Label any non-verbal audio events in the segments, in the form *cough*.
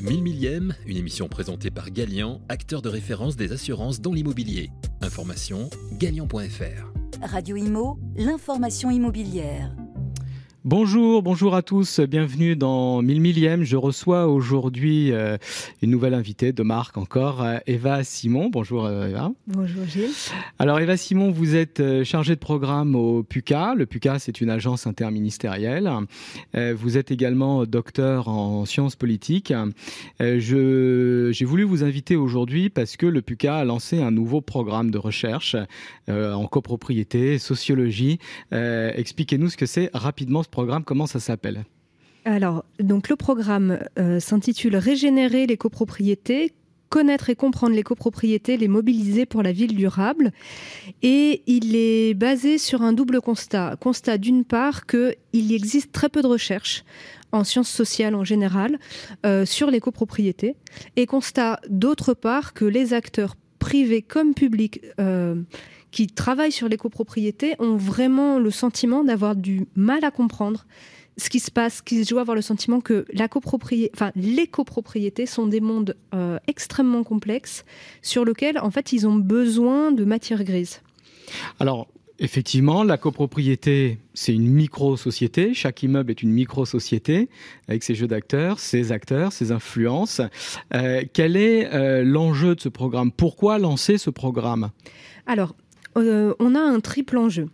1000 millième, une émission présentée par Galian, acteur de référence des assurances dans l'immobilier. Information galian.fr. Radio Imo, l'information immobilière. Bonjour, bonjour à tous, bienvenue dans 1000 millième. Je reçois aujourd'hui euh, une nouvelle invitée de marque encore, euh, Eva Simon. Bonjour euh, Eva. Bonjour Gilles. Alors Eva Simon, vous êtes chargée de programme au PUCA. Le PUCA, c'est une agence interministérielle. Vous êtes également docteur en sciences politiques. J'ai voulu vous inviter aujourd'hui parce que le PUCA a lancé un nouveau programme de recherche en copropriété, sociologie. Expliquez-nous ce que c'est rapidement programme, comment ça s'appelle? Alors, donc le programme euh, s'intitule Régénérer les copropriétés, connaître et comprendre les copropriétés, les mobiliser pour la ville durable. Et il est basé sur un double constat. Constat d'une part qu'il existe très peu de recherches en sciences sociales en général euh, sur les copropriétés. Et constat d'autre part que les acteurs privés comme publics euh, qui travaillent sur les copropriétés ont vraiment le sentiment d'avoir du mal à comprendre ce qui se passe, qu'ils doivent avoir le sentiment que la copropriété, enfin, les copropriétés sont des mondes euh, extrêmement complexes sur lesquels, en fait, ils ont besoin de matière grise. Alors, Effectivement, la copropriété, c'est une micro-société. Chaque immeuble est une micro-société avec ses jeux d'acteurs, ses acteurs, ses influences. Euh, quel est euh, l'enjeu de ce programme? Pourquoi lancer ce programme? Alors, euh, on a un triple enjeu.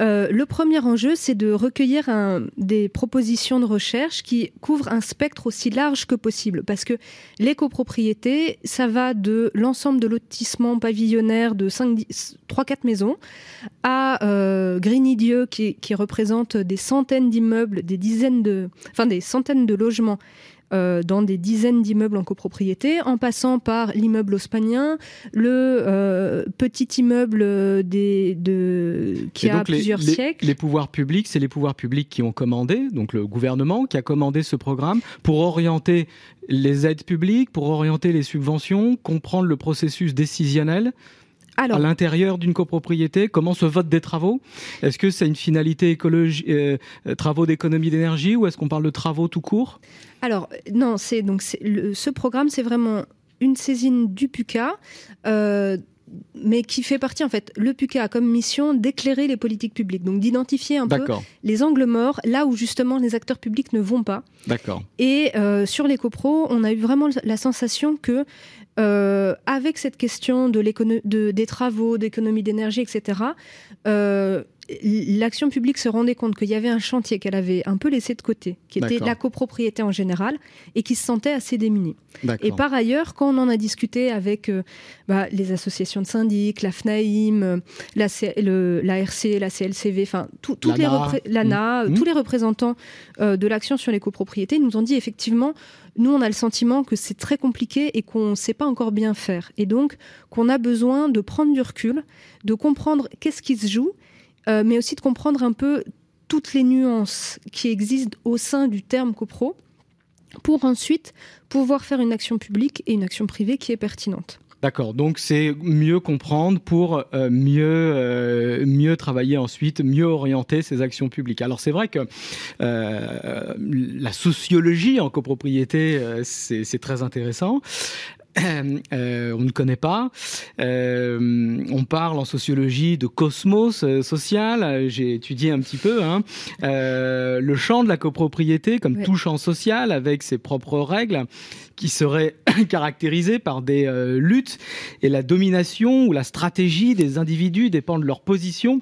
Euh, le premier enjeu, c'est de recueillir des propositions de recherche qui couvrent un spectre aussi large que possible. Parce que les copropriétés, ça va de l'ensemble de lotissement pavillonnaire de 3-4 maisons à euh, Grigny-Dieu qui, représente des centaines d'immeubles, des dizaines de, des centaines de logements euh, dans des dizaines d'immeubles en copropriété, en passant par l'immeuble ospanien, le euh, petit immeuble des, de, qui a plusieurs siècles. Les pouvoirs publics, c'est les pouvoirs publics qui ont commandé, donc le gouvernement qui a commandé ce programme pour orienter les aides publiques, pour orienter les subventions, comprendre le processus décisionnel à l'intérieur d'une copropriété Comment se vote des travaux? Est-ce que c'est une finalité écologie, euh, travaux d'économie d'énergie ou est-ce qu'on parle de travaux tout court? Alors non, c'est donc ce programme, c'est vraiment une saisine du PUCA. Euh, mais qui fait partie, en fait, le PUCA a comme mission d'éclairer les politiques publiques, donc d'identifier un peu les angles morts, là où justement les acteurs publics ne vont pas. D'accord. Et euh, sur les copros, on a eu vraiment la sensation que euh, avec cette question de, de des travaux, d'économie d'énergie, etc., euh, l'action publique se rendait compte qu'il y avait un chantier qu'elle avait un peu laissé de côté, qui était la copropriété en général, et qui se sentait assez démunie. Et par ailleurs, quand on en a discuté avec euh, bah, les associations de syndics, la FNAIM, la, l'ARC, la CLCV, enfin toutes les l'ANA, mmh. tous les représentants de l'action sur les copropriétés, nous ont dit effectivement nous, on a le sentiment que c'est très compliqué et qu'on ne sait pas encore bien faire. Et donc, qu'on a besoin de prendre du recul, de comprendre qu'est-ce qui se joue, euh, mais aussi de comprendre un peu toutes les nuances qui existent au sein du terme copro, pour ensuite pouvoir faire une action publique et une action privée qui est pertinente. D'accord, donc c'est mieux comprendre pour euh, mieux euh, mieux travailler ensuite, mieux orienter ses actions publiques. Alors c'est vrai que la sociologie en copropriété c'est très intéressant. *coughs* Euh, on ne connaît pas. Euh, on parle en sociologie de cosmos euh, social. J'ai étudié un petit peu hein. le champ de la copropriété comme tout champ social avec ses propres règles qui seraient *coughs* caractérisées par des luttes et la domination ou la stratégie des individus dépend de leur position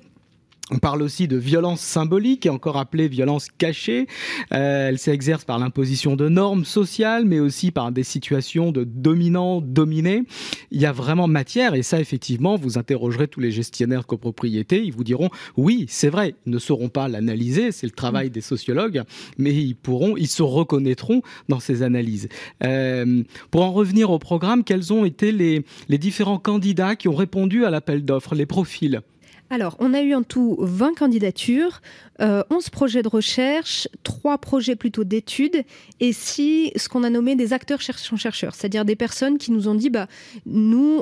on parle aussi de violence symbolique, encore appelée violence cachée. Euh, elle s'exerce par l'imposition de normes sociales, mais aussi par des situations de dominant-dominé. Il y a vraiment matière, et ça, effectivement, vous interrogerez tous les gestionnaires de copropriété, ils vous diront, oui, c'est vrai, ils ne sauront pas l'analyser, c'est le travail des sociologues, mais ils pourront, ils se reconnaîtront dans ces analyses. Euh, pour en revenir au programme, quels ont été les différents candidats qui ont répondu à l'appel d'offres, les profils? Alors, on a eu en tout 20 candidatures, 11 euh, projets de recherche, 3 projets plutôt d'études et 6 ce qu'on a nommé des acteurs chercheurs-chercheurs, c'est-à-dire des personnes qui nous ont dit bah, nous,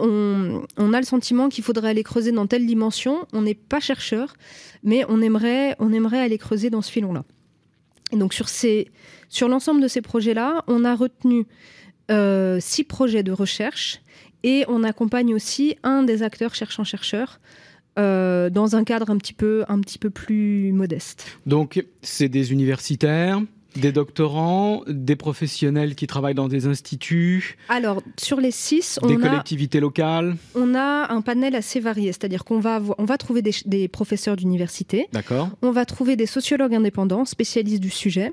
on, a le sentiment qu'il faudrait aller creuser dans telle dimension, on n'est pas chercheur, mais on aimerait, aller creuser dans ce filon-là. Et donc, sur, l'ensemble de ces projets-là, on a retenu six projets de recherche et on accompagne aussi un des acteurs cherchant-chercheurs dans un cadre un petit peu, un petit peu plus modeste. Donc, c'est des universitaires, des doctorants, des professionnels qui travaillent dans des instituts Alors, sur les six, on des collectivités locales On a un panel assez varié, c'est-à-dire qu'on va, on va trouver des, professeurs d'université. D'accord. On va trouver des sociologues indépendants, spécialistes du sujet.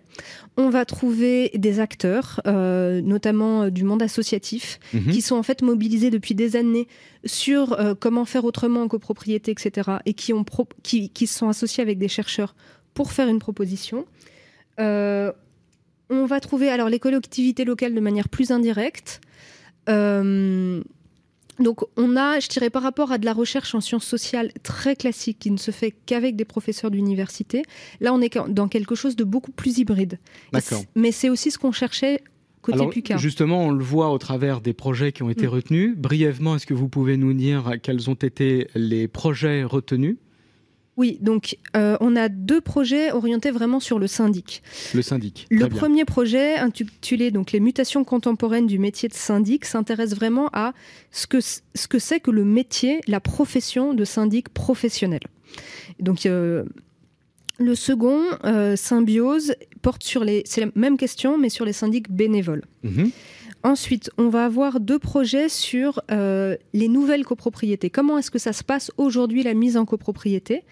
On va trouver des acteurs, euh, notamment euh, du monde associatif, mhm. qui sont en fait mobilisés depuis des années sur euh, comment faire autrement en copropriété, etc. et qui, ont qui, qui sont associés avec des chercheurs pour faire une proposition. Euh, on va trouver alors les collectivités locales de manière plus indirecte. Euh, donc on a, je dirais par rapport à de la recherche en sciences sociales très classique qui ne se fait qu'avec des professeurs d'université, là on est dans quelque chose de beaucoup plus hybride. Mais c'est aussi ce qu'on cherchait côté Alors, Justement, on le voit au travers des projets qui ont été mm. retenus. Brièvement, est-ce que vous pouvez nous dire quels ont été les projets retenus? Oui, donc euh, on a deux projets orientés vraiment sur le syndic. Le syndic. Le premier projet, intitulé donc Les mutations contemporaines du métier de syndic, s'intéresse vraiment à ce que ce que c'est que le métier, la profession de syndic professionnel. Donc euh, le second, euh, Symbiose, porte sur les. C'est la même question, mais sur les syndics bénévoles. Mhm. Ensuite, on va avoir deux projets sur euh, les nouvelles copropriétés. Comment est-ce que ça se passe aujourd'hui, la mise en copropriété?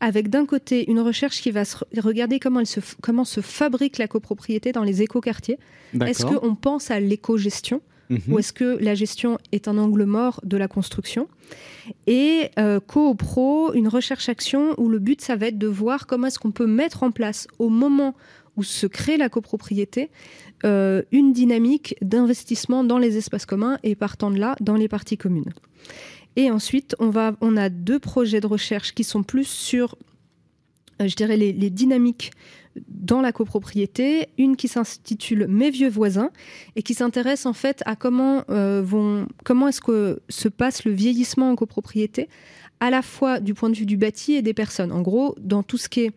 Avec d'un côté une recherche qui va regarder comment, elle se, comment se fabrique la copropriété dans les écoquartiers. Est-ce qu'on pense à l'éco-gestion? Mhm. ou est-ce que la gestion est un angle mort de la construction? Et euh, co-pro, une recherche-action où le but, ça va être de voir comment est-ce qu'on peut mettre en place au moment où se crée la copropriété, euh, une dynamique d'investissement dans les espaces communs et partant de là, dans les parties communes. Et ensuite, on, va, on a deux projets de recherche qui sont plus sur, euh, je dirais, les, dynamiques dans la copropriété, une qui s'intitule Mes vieux voisins et qui s'intéresse en fait à comment euh, vont, comment est-ce que se passe le vieillissement en copropriété, à la fois du point de vue du bâti et des personnes. En gros, dans tout ce qui est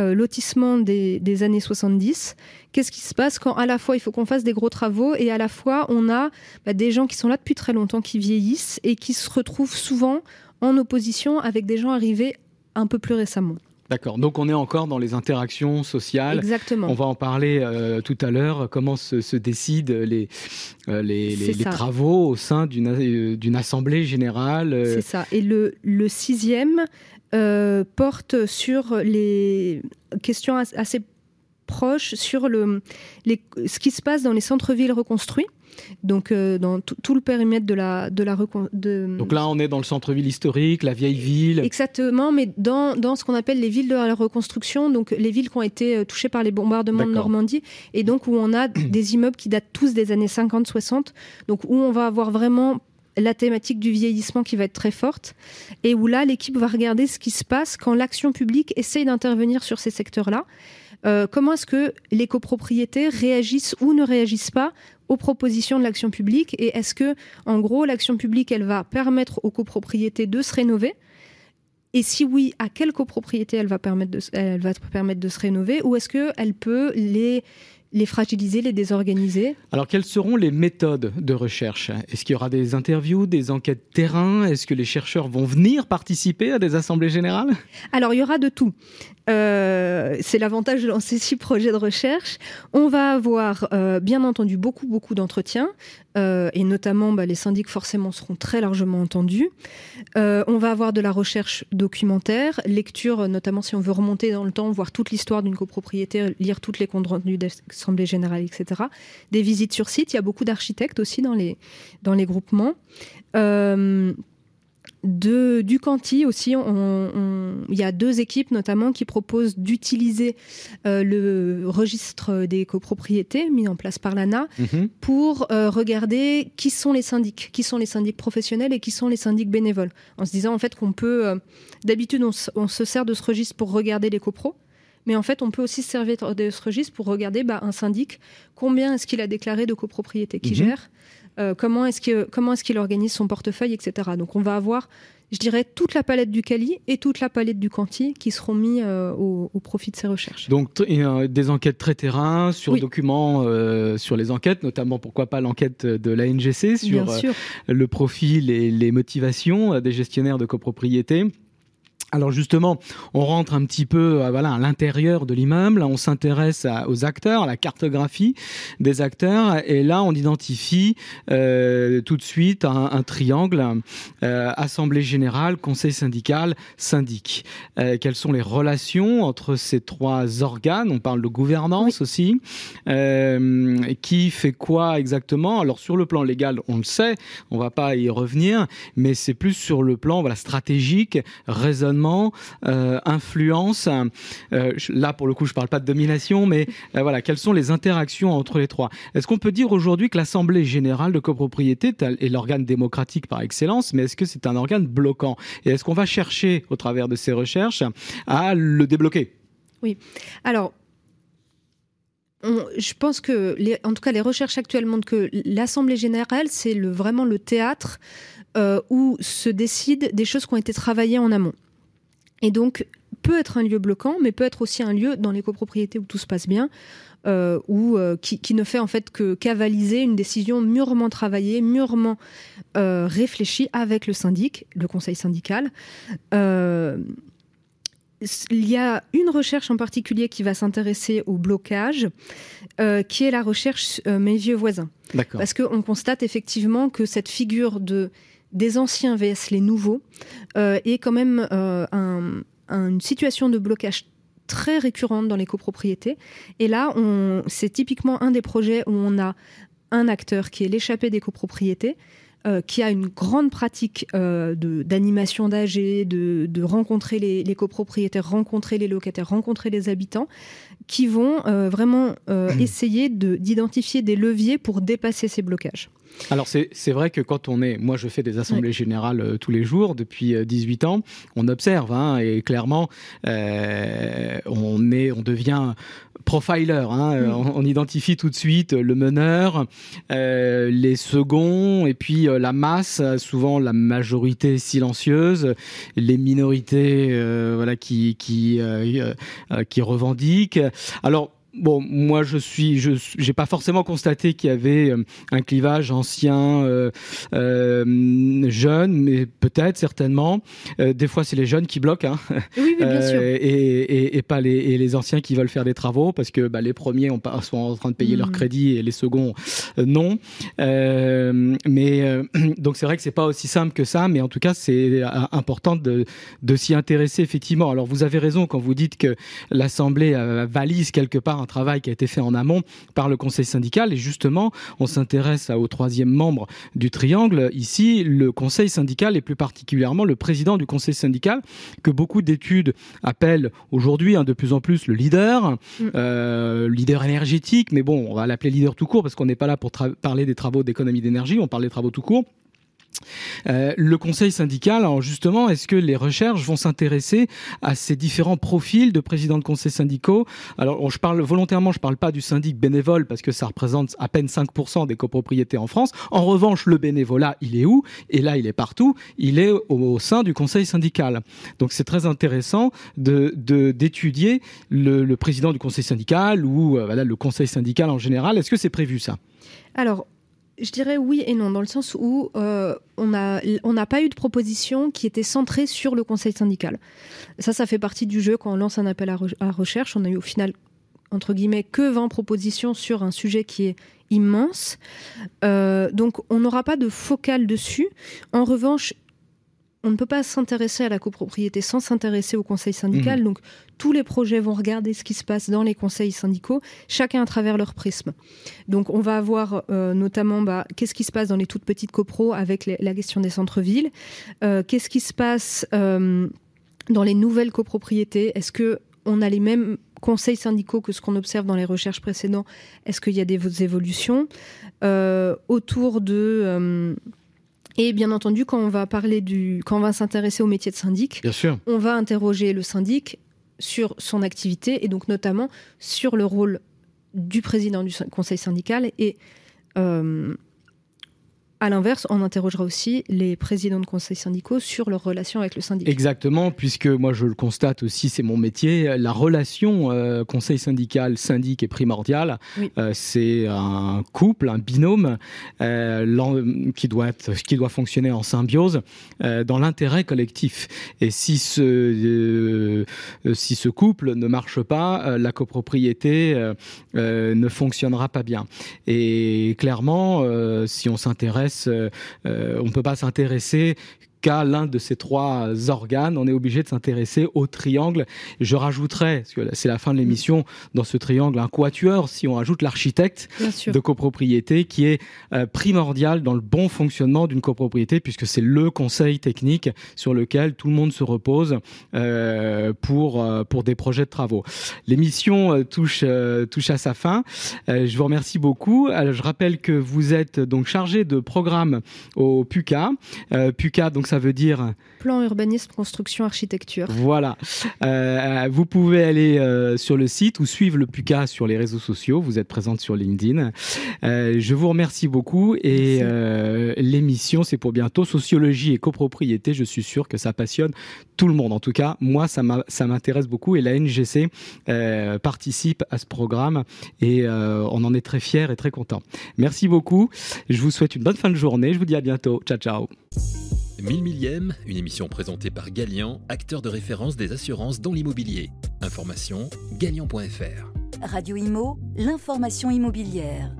euh, lotissement des, années 70. Qu'est-ce qui se passe quand à la fois il faut qu'on fasse des gros travaux et à la fois on a bah, des gens qui sont là depuis très longtemps, qui vieillissent et qui se retrouvent souvent en opposition avec des gens arrivés un peu plus récemment. D'accord. Donc on est encore dans les interactions sociales. Exactement. On va en parler euh, tout à l'heure. Comment se, décident les, euh, les, travaux au sein d'une assemblée générale. C'est ça. Et le, le sixième, euh, porte sur les questions assez proches sur le, ce qui se passe dans les centres-villes reconstruits. Donc, euh, dans tout le périmètre de la, de la de... Donc là, on est dans le centre-ville historique, la vieille ville. Exactement, mais dans, dans ce qu'on appelle les villes de la reconstruction, donc les villes qui ont été euh, touchées par les bombardements de Normandie, et donc où on a *clears throat* des immeubles qui datent tous des années 50-60, donc où on va avoir vraiment la thématique du vieillissement qui va être très forte et où là, l'équipe va regarder ce qui se passe quand l'action publique essaye d'intervenir sur ces secteurs-là. Euh, comment est-ce que les copropriétés réagissent ou ne réagissent pas aux propositions de l'action publique et est-ce que, en gros, l'action publique, elle va permettre aux copropriétés de se rénover? Et si oui, à quelle copropriété elle va permettre de, elle va permettre de se rénover ou est-ce qu'elle peut les les fragiliser, les désorganiser? Alors, quelles seront les méthodes de recherche? Est-ce qu'il y aura des interviews, des enquêtes terrain? Est-ce que les chercheurs vont venir participer à des assemblées générales? Alors, il y aura de tout. Euh, c'est l'avantage de lancer six projets de recherche. On va avoir, euh, bien entendu, beaucoup, beaucoup d'entretiens, euh, et notamment, bah, les syndics forcément seront très largement entendus. on va avoir de la recherche documentaire, lecture, notamment si on veut remonter dans le temps, voir toute l'histoire d'une copropriété, lire toutes les comptes rendus d'assemblée générale, etc. Des visites sur site. Il y a beaucoup d'architectes aussi dans les, dans les groupements de, du Canti aussi, il y a deux équipes notamment qui proposent d'utiliser euh, le registre des copropriétés mis en place par l'ANA mhm. pour euh, regarder qui sont les syndics, qui sont les syndics professionnels et qui sont les syndics bénévoles. En se disant en fait qu'on peut, euh, d'habitude on, se sert de ce registre pour regarder les copros, mais en fait on peut aussi se servir de ce registre pour regarder bah, un syndic, combien est-ce qu'il a déclaré de copropriétés qui mhm. gère comment est-ce qu'il comment est-ce qu'il organise son portefeuille, etc. Donc on va avoir je dirais, toute la palette du Cali et toute la palette du Canti qui seront mis euh, au, profit de ces recherches. Donc des enquêtes très terrain sur documents, euh, sur les enquêtes, notamment pourquoi pas l'enquête de la NGC sur euh, le profil et les motivations des gestionnaires de copropriété. Alors justement, on rentre un petit peu euh, voilà, à l'intérieur de l'immeuble, on s'intéresse aux acteurs, à la cartographie des acteurs, et là on identifie euh, tout de suite un, triangle, euh, Assemblée générale, Conseil syndical, syndic. quelles sont les relations entre ces trois organes? On parle de gouvernance aussi. qui fait quoi exactement? Alors sur le plan légal, on le sait, on va pas y revenir, mais c'est plus sur le plan voilà, stratégique, raisonnement euh, influence. Euh, là, pour le coup, je ne parle pas de domination, mais euh, voilà, quelles sont les interactions entre les trois? Est-ce qu'on peut dire aujourd'hui que l'Assemblée générale de copropriété est l'organe démocratique par excellence, mais est-ce que c'est un organe bloquant? Et est-ce qu'on va chercher, au travers de ces recherches, à le débloquer? Oui. Alors, je pense que, en tout cas, les recherches actuellement que l'Assemblée générale, c'est vraiment le théâtre où se décident des choses qui ont été travaillées en amont. Et donc, peut être un lieu bloquant, mais peut être aussi un lieu dans les copropriétés où tout se passe bien, euh, ou euh, qui, ne fait en fait que qu'avaliser une décision mûrement travaillée, mûrement euh, réfléchie avec le syndic, le conseil syndical. il y a une recherche en particulier qui va s'intéresser au blocage, qui est la recherche Mes vieux voisins. Parce qu'on constate effectivement que cette figure de des anciens vs les nouveaux euh, est quand même euh, une situation de blocage très récurrente dans les copropriétés. Et là, c'est typiquement un des projets où on a un acteur qui est l'échappée des copropriétés, euh, qui a une grande pratique d'animation d'AG, de, de, rencontrer les, les, copropriétaires, rencontrer les locataires, rencontrer les habitants, qui vont vraiment essayer d'identifier des leviers pour dépasser ces blocages. Alors c'est vrai que quand on est, moi je fais des assemblées générales euh, tous les jours depuis 18 euh, ans, on observe hein, et clairement euh, on est, on devient profiler. Hein, on, identifie tout de suite le meneur, les seconds et puis la masse, souvent la majorité silencieuse, les minorités voilà qui qui qui revendiquent. Alors Bon, moi je suis, je j'ai pas forcément constaté qu'il y avait euh, un clivage ancien, euh, euh, jeune, mais peut-être certainement. Euh, des fois, c'est les jeunes qui bloquent, hein, oui, oui, bien sûr. Et, et, et, pas les, et les anciens qui veulent faire des travaux parce que bah, les premiers ont sont en train de payer leur mmh. crédit et les seconds non. mais *clears throat* donc c'est vrai que c'est pas aussi simple que ça, mais en tout cas c'est important de, de s'y intéresser effectivement. Alors vous avez raison quand vous dites que l'Assemblée valise quelque part un travail qui a été fait en amont par le Conseil syndical. Et justement, on s'intéresse au troisième membre du triangle. Ici, le Conseil syndical et plus particulièrement le président du Conseil syndical, que beaucoup d'études appellent aujourd'hui hein, de plus en plus le leader, mm. euh, leader énergétique. Mais bon, on va l'appeler leader tout court parce qu'on n'est pas là pour parler des travaux d'économie d'énergie, on parle des travaux tout court. Euh, le conseil syndical, alors justement, est-ce que les recherches vont s'intéresser à ces différents profils de présidents de conseils syndicaux? Alors, je parle volontairement, je parle pas du syndic bénévole parce que ça représente à peine 5% des copropriétés en France. En revanche, le bénévolat, il est où? Et là, il est partout. Il est au, sein du conseil syndical. Donc, c'est très intéressant d'étudier le, président du conseil syndical ou euh, le conseil syndical en général. Est-ce que c'est prévu ça? Alors, je dirais oui et non, dans le sens où euh, on n'a on pas eu de proposition qui était centrée sur le conseil syndical. Ça, ça fait partie du jeu quand on lance un appel à, recherche. On a eu au final, entre guillemets, que 20 propositions sur un sujet qui est immense. Euh, donc on n'aura pas de focal dessus. En revanche, on ne peut pas s'intéresser à la copropriété sans s'intéresser au conseil syndical. Mmh. Donc, tous les projets vont regarder ce qui se passe dans les conseils syndicaux, chacun à travers leur prisme. Donc, on va avoir euh, notamment bah, qu'est-ce qui se passe dans les toutes petites copros avec la question des centres-villes, euh, qu'est-ce qui se passe euh, dans les nouvelles copropriétés? Est-ce que on a les mêmes conseils syndicaux que ce qu'on observe dans les recherches précédentes Est-ce qu'il y a des évolutions? Autour de et bien entendu, quand on va parler du, quand on va s'intéresser au métier de syndic, on va interroger le syndic sur son activité et donc notamment sur le rôle du président du conseil syndical et euh, À l'inverse, on interrogera aussi les présidents de conseils syndicaux sur leur relation avec le syndicat. Exactement, puisque moi je le constate aussi, c'est mon métier, la relation euh, conseil syndical syndic est primordiale. Euh, c'est un couple, un binôme euh, qui doit qui doit fonctionner en symbiose dans l'intérêt collectif. Et si ce si ce couple ne marche pas, la copropriété ne fonctionnera pas bien. Et clairement, si on s'intéresse, on ne peut pas s'intéresser qu'à l'un de ces trois organes, on est obligé de s'intéresser au triangle. Je rajouterais, parce que c'est la fin de l'émission, dans ce triangle, un quatuor, si on ajoute l'architecte de copropriété, qui est euh, primordial dans le bon fonctionnement d'une copropriété, puisque c'est le conseil technique sur lequel tout le monde se repose euh, pour, euh, pour des projets de travaux. L'émission touche, touche à sa fin. je vous remercie beaucoup. je rappelle que vous êtes donc chargé de programme au PUCA. PUCA, donc ça veut dire Plan urbanisme, construction, architecture. Voilà. Euh, vous pouvez aller euh, sur le site ou suivre le PUCA sur les réseaux sociaux. Vous êtes présente sur LinkedIn. Euh, je vous remercie beaucoup et l'émission, c'est pour bientôt. Sociologie et copropriété, je suis sûr que ça passionne tout le monde. En tout cas, moi, ça m'intéresse beaucoup et la NGC participe à ce programme et on en est très fiers et très contents. Merci beaucoup. Je vous souhaite une bonne fin de journée. Je vous dis à bientôt. Ciao, ciao. 1000 millième, une émission présentée par Galian, acteur de référence des assurances dans l'immobilier. Information galian.fr. Radio Imo, l'information immobilière.